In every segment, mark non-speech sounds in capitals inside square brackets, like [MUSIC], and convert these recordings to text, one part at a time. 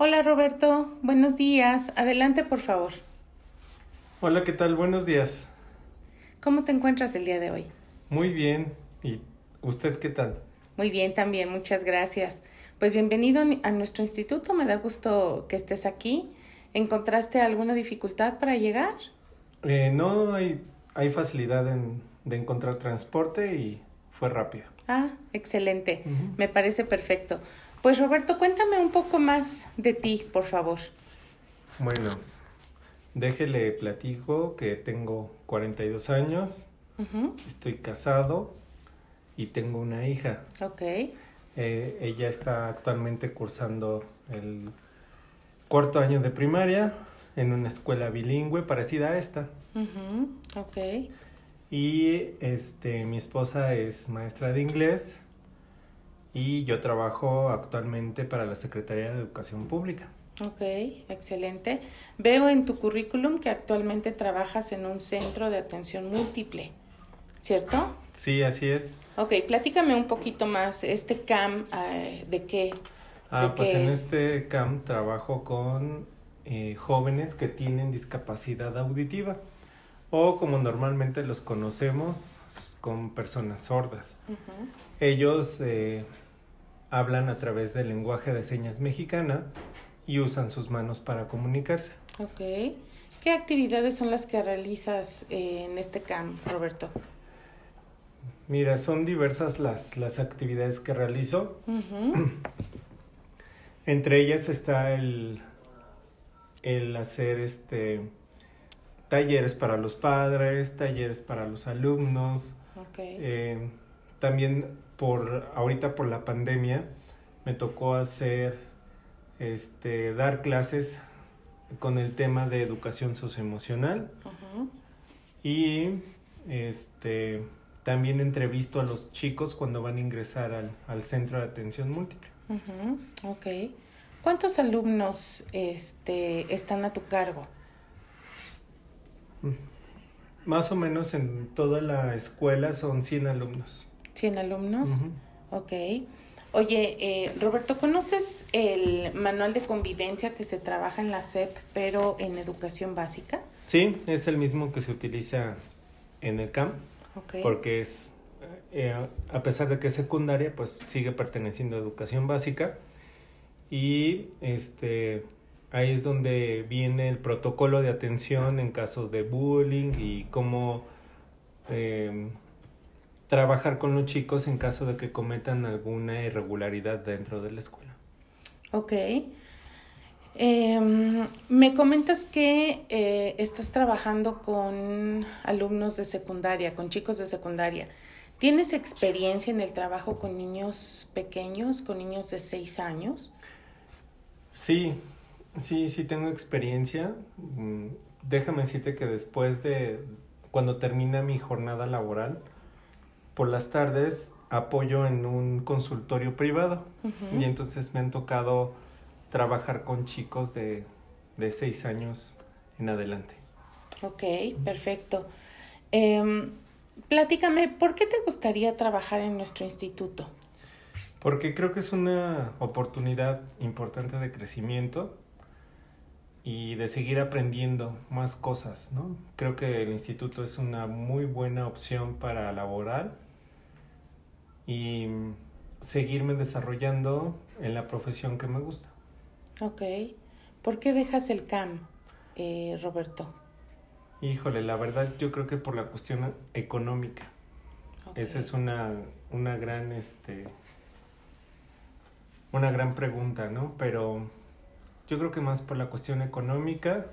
Hola Roberto, buenos días. Adelante, por favor. Hola, ¿qué tal? Buenos días. ¿Cómo te encuentras el día de hoy? Muy bien. ¿Y usted qué tal? Muy bien también, muchas gracias. Pues bienvenido a nuestro instituto, me da gusto que estés aquí. ¿Encontraste alguna dificultad para llegar? Eh, no, hay, hay facilidad en, de encontrar transporte y fue rápido. Ah, excelente. Me parece perfecto. Pues Roberto, cuéntame un poco más de ti, por favor. Bueno, déjele platico que tengo 42 años, estoy casado y tengo una hija. Ok. Eh, ella está actualmente cursando el cuarto año de primaria en una escuela bilingüe parecida a esta. Ok. Y este, mi esposa es maestra de inglés y yo trabajo actualmente para la Secretaría de Educación Pública. Ok, excelente. Veo en tu currículum que actualmente trabajas en un centro de atención múltiple, ¿cierto? Sí, así es. Ok, platícame un poquito más, este CAM, eh, ¿de qué? Ah, pues en este CAM trabajo con eh, jóvenes que tienen discapacidad auditiva o como normalmente los conocemos con personas sordas. Ellos eh, hablan a través del lenguaje de señas mexicana y usan sus manos para comunicarse. Ok. ¿Qué actividades son las que realizas eh, en este camp, Roberto? Mira, son diversas las, las actividades que realizo. [CLEARS THROAT] Entre ellas está el, el hacer este talleres para los padres, talleres para los alumnos. Eh, también por ahorita por la pandemia me tocó hacer este dar clases con el tema de educación socioemocional y este también entrevisto a los chicos cuando van a ingresar al, al centro de atención múltiple. Ok. ¿Cuántos alumnos este, están a tu cargo? Más o menos en toda la escuela son 100 alumnos. ¿100 alumnos? Ok. Oye, eh, Roberto, ¿conoces el manual de convivencia que se trabaja en la SEP, pero en educación básica? Sí, es el mismo que se utiliza en el CAM, porque es, eh, a pesar de que es secundaria, pues sigue perteneciendo a educación básica. Y este, ahí es donde viene el protocolo de atención en casos de bullying y cómo eh, trabajar con los chicos en caso de que cometan alguna irregularidad dentro de la escuela. Ok. Em, me comentas que eh, estás trabajando con alumnos de secundaria, con chicos de secundaria. ¿Tienes experiencia en el trabajo con niños pequeños, con niños de seis años? Sí, sí, sí tengo experiencia. Mm, déjame decirte que después de cuando termina mi jornada laboral, por las tardes apoyo en un consultorio privado y entonces me han tocado trabajar con chicos de, de seis años en adelante. Ok, perfecto. Eh, platícame, ¿por qué te gustaría trabajar en nuestro instituto? Porque creo que es una oportunidad importante de crecimiento y de seguir aprendiendo más cosas, ¿no? Creo que el instituto es una muy buena opción para laborar y seguirme desarrollando en la profesión que me gusta. Ok. ¿Por qué dejas el CAM, eh, Roberto? Híjole, la verdad yo creo que por la cuestión económica. Esa es una, una gran, este, una gran pregunta, ¿no? Pero yo creo que más por la cuestión económica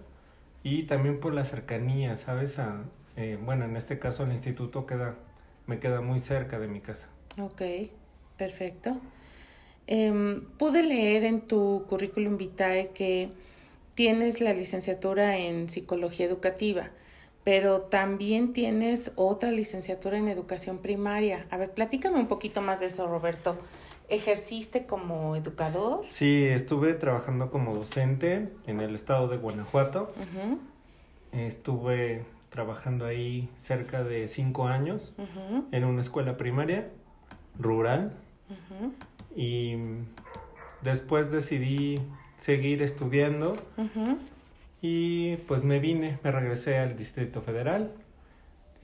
y también por la cercanía, ¿sabes? A, eh, bueno, en este caso el instituto queda, me queda muy cerca de mi casa. Ok, perfecto. Em, pude leer en tu currículum vitae que tienes la licenciatura en psicología educativa, pero también tienes otra licenciatura en educación primaria. A ver, platícame un poquito más de eso, Roberto. ¿Ejerciste como educador? Sí, estuve trabajando como docente en el estado de Guanajuato. Estuve trabajando ahí cerca de cinco años en una escuela primaria rural. Y después decidí seguir estudiando. Y pues me vine, me regresé al Distrito Federal.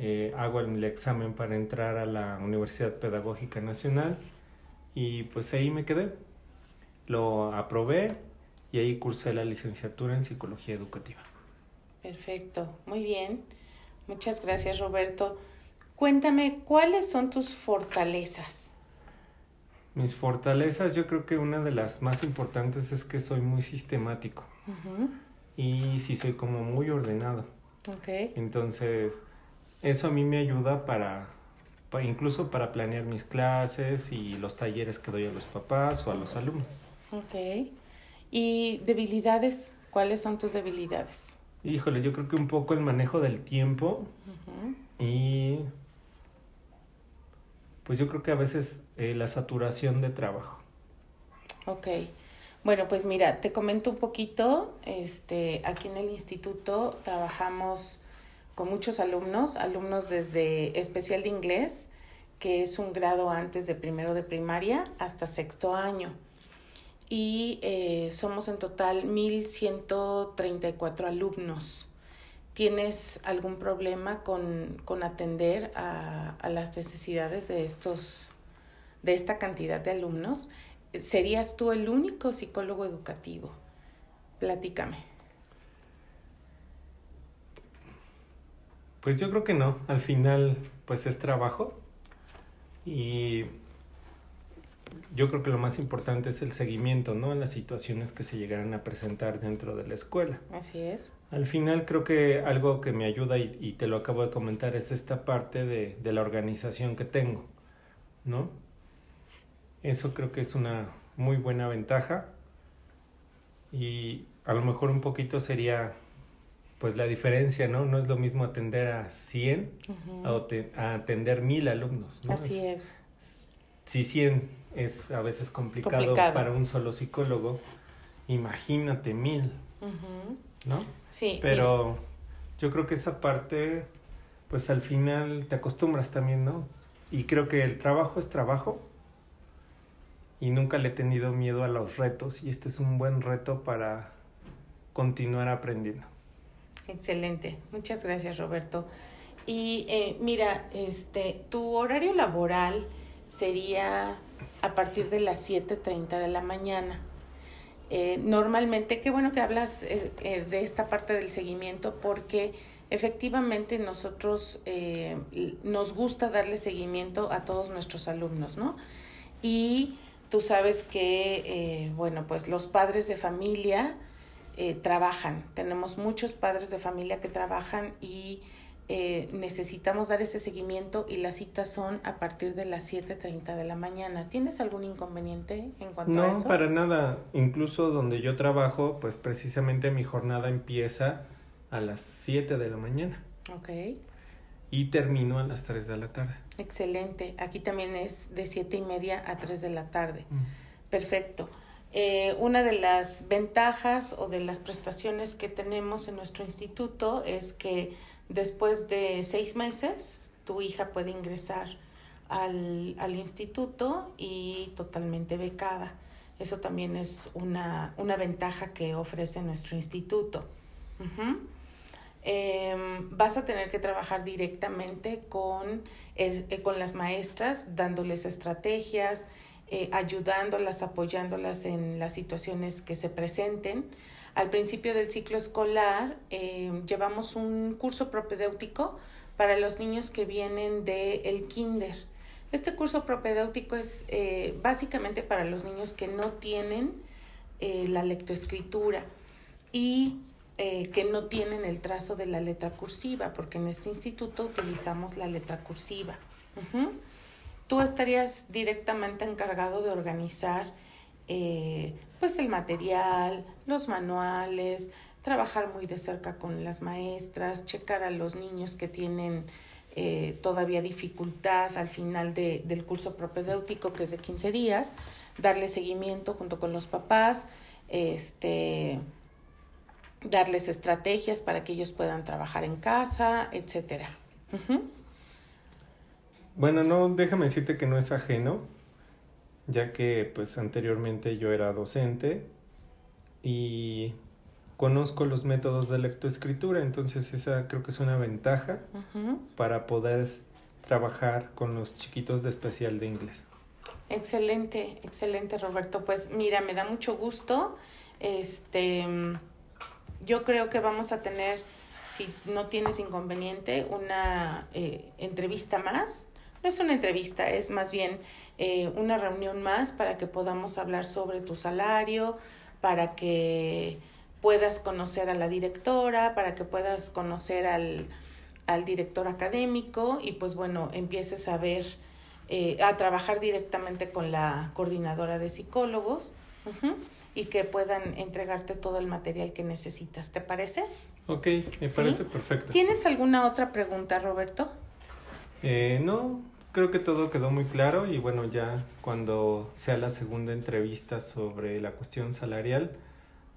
Eh, hago el, examen para entrar a la Universidad Pedagógica Nacional y pues ahí me quedé. Lo aprobé y ahí cursé la licenciatura en Psicología Educativa. Perfecto, muy bien. Muchas gracias Roberto. Cuéntame, ¿cuáles son tus fortalezas? Mis fortalezas, yo creo que una de las más importantes es que soy muy sistemático. Y sí soy como muy ordenado. Okay. Entonces, eso a mí me ayuda para, incluso para planear mis clases y los talleres que doy a los papás o a los alumnos. Ok. ¿Y debilidades? ¿Cuáles son tus debilidades? Híjole, yo creo que un poco el manejo del tiempo y pues yo creo que a veces eh, la saturación de trabajo. Ok. Bueno, pues mira, te comento un poquito. Este, aquí en el instituto trabajamos con muchos alumnos, alumnos desde especial de inglés, que es un grado antes de primero de primaria, hasta sexto año. Y eh, somos en total 1.134 alumnos. ¿Tienes algún problema con, con atender a, a, las necesidades de, estos, de esta cantidad de alumnos? ¿Serías tú el único psicólogo educativo? Platícame. Pues yo creo que no. Al final, pues es trabajo. Y yo creo que lo más importante es el seguimiento, ¿no? A las situaciones que se llegaran a presentar dentro de la escuela. Así es. Al final creo que algo que me ayuda y, y te lo acabo de comentar es esta parte de, de, la organización que tengo, ¿no? Eso creo que es una muy buena ventaja y a lo mejor un poquito sería pues la diferencia, ¿no? No es lo mismo atender a 100 a, atender mil alumnos, ¿no? Así es. Si 100 es a veces complicado, para un solo psicólogo, imagínate mil, ¿no? Sí. Pero yo creo que esa parte, pues al final te acostumbras también, ¿no? Y creo que el trabajo es trabajo y nunca le he tenido miedo a los retos y este es un buen reto para continuar aprendiendo. Excelente, muchas gracias Roberto. Y eh, mira, este, tu horario laboral sería a partir de las 7.30 de la mañana. Eh, normalmente, qué bueno que hablas eh, de esta parte del seguimiento porque efectivamente nosotros nos gusta darle seguimiento a todos nuestros alumnos, ¿no? Y Tú sabes que, eh, bueno, pues los padres de familia eh, trabajan. Tenemos muchos padres de familia que trabajan y eh, necesitamos dar ese seguimiento y las citas son a partir de las 7.30 de la mañana. ¿Tienes algún inconveniente en cuanto a eso? No, para nada. Incluso donde yo trabajo, pues precisamente mi jornada empieza a las 7 de la mañana. Ok y termino a las 3 de la tarde. Excelente. Aquí también es de 7 y media a 3 de la tarde. Mm. Perfecto. Eh, una de las ventajas o de las prestaciones que tenemos en nuestro instituto es que después de seis meses tu hija puede ingresar al, al instituto y totalmente becada. Eso también es una, una ventaja que ofrece nuestro instituto. Em, vas a tener que trabajar directamente con, eh, con las maestras, dándoles estrategias, eh, ayudándolas, apoyándolas en las situaciones que se presenten. Al principio del ciclo escolar em, llevamos un curso propedéutico para los niños que vienen del el kinder. Este curso propedéutico es eh, básicamente para los niños que no tienen la lectoescritura y eh, que no tienen el trazo de la letra cursiva, porque en este instituto utilizamos la letra cursiva. Tú estarías directamente encargado de organizar eh, pues el material, los manuales, trabajar muy de cerca con las maestras, checar a los niños que tienen eh, todavía dificultad al final de, del curso propedéutico que es de 15 días, darle seguimiento junto con los papás, este darles estrategias para que ellos puedan trabajar en casa, etcétera. Bueno, no, déjame decirte que no es ajeno, ya que pues anteriormente yo era docente y conozco los métodos de lectoescritura, entonces esa creo que es una ventaja para poder trabajar con los chiquitos de especial de inglés. Excelente, excelente Roberto. Pues mira, me da mucho gusto. Este, yo creo que vamos a tener, si no tienes inconveniente, una eh, entrevista más. No es una entrevista, es más bien eh, una reunión más para que podamos hablar sobre tu salario, para que puedas conocer a la directora, para que puedas conocer al, al director académico y pues bueno, empieces a ver, eh, a trabajar directamente con la coordinadora de psicólogos y que puedan entregarte todo el material que necesitas. ¿Te parece? Ok, me parece perfecto. ¿Tienes alguna otra pregunta, Roberto? Eh, no, creo que todo quedó muy claro y bueno, ya cuando sea la segunda entrevista sobre la cuestión salarial,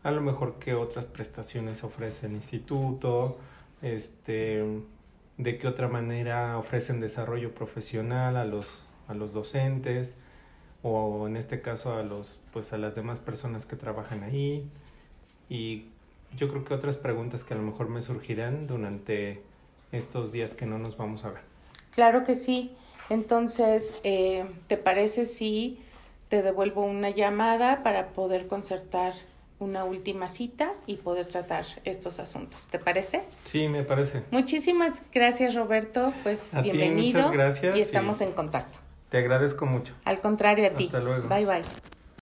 a lo mejor qué otras prestaciones ofrece el instituto, este, de qué otra manera ofrecen desarrollo profesional a los, a los docentes o en este caso a los pues a las demás personas que trabajan ahí y yo creo que otras preguntas que a lo mejor me surgirán durante estos días que no nos vamos a ver. Claro que sí. Entonces, eh, ¿te parece si te devuelvo una llamada para poder concertar una última cita y poder tratar estos asuntos. ¿Te parece? Sí, me parece. Muchísimas gracias, Roberto. Pues bienvenido. muchas gracias. Y estamos en contacto. Te agradezco mucho. Al contrario a ti. Hasta luego. Bye bye.